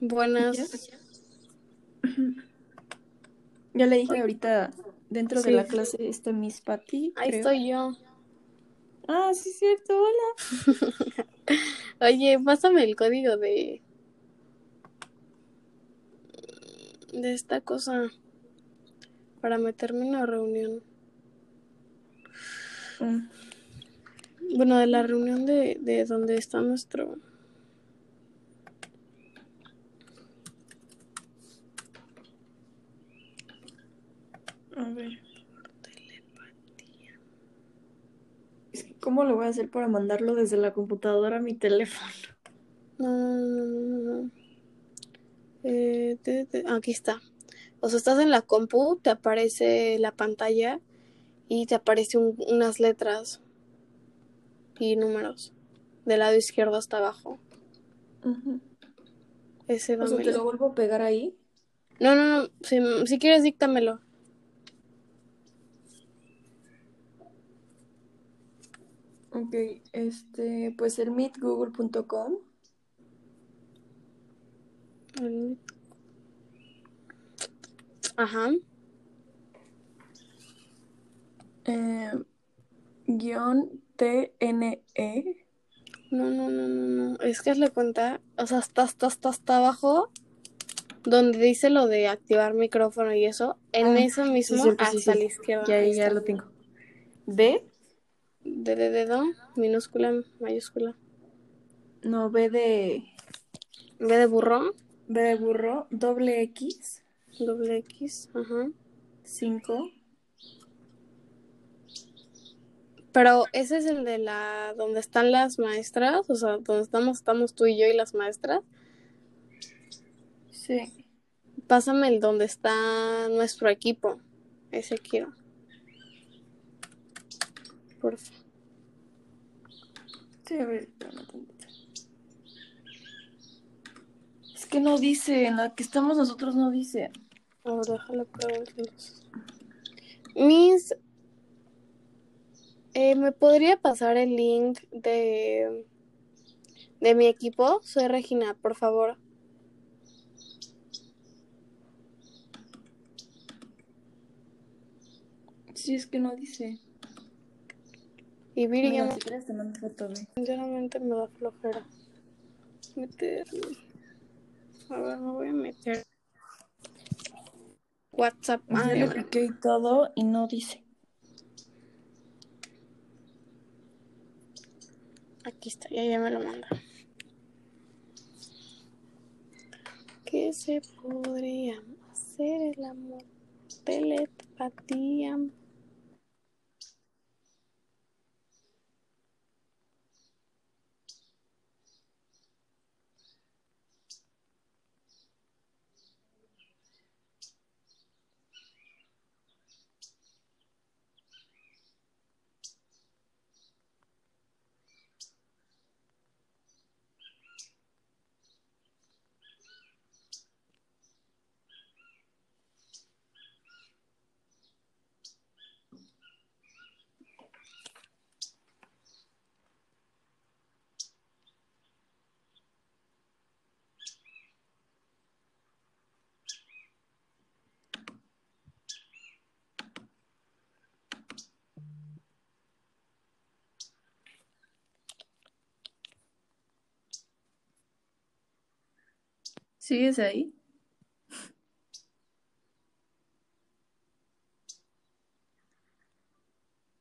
Buenas. Ya le dije ahorita dentro de la clase está Miss Patty. Ahí creo. estoy yo. Ah, sí, cierto, hola. Oye, pásame el código de. de esta cosa. Para meterme en la reunión. Mm, Bueno, de la reunión de, de donde está nuestro. a ver. Es que, ¿cómo lo voy a hacer para mandarlo desde la computadora a mi teléfono? No, no, no, no, no, no. Eh, te- te- aquí está. O sea, estás en la compu, te aparece la pantalla y te aparece un- unas letras y números. Del lado izquierdo hasta abajo. Ese O sea, ¿te lo vuelvo a pegar ahí? No, no, no. Si, si quieres, díctamelo. Ok, este, pues el meetgoogle.com. Ajá. Eh, guion TNE. No, no, no, no, no. Es que hazle cuenta. O sea, está, está, está hasta abajo. Donde dice lo de activar micrófono y eso. En Ah, eso mismo, sí, hasta sí. la izquierda. Ya, ya lo tengo. B, D de dedo, minúscula, mayúscula. no, B de, B de burro, B de burro, doble X, doble X, ajá. 5. Pero ese es el de la donde están las maestras, o sea, donde estamos, estamos tú y yo y las maestras. Sí. Pásame el donde está nuestro equipo. Ese quiero. Porfa. Sí, a ver. Es que no dice, en la que estamos nosotros no dice. A ver, déjale preguntar entonces. Miss, eh, ¿me podría pasar el link de, de mi equipo? Soy Regina, por favor. Sí, es que no dice. Y Viri ya si quieres te mando foto, ve. sinceramente me da flojera meterme. A ver, me voy a meter. WhatsApp. Ah, Ya lo- piqué y todo y no dice. Aquí está, ya, ya me lo manda. ¿Qué se podría hacer el amor? Telepatía. ¿Sigues ahí?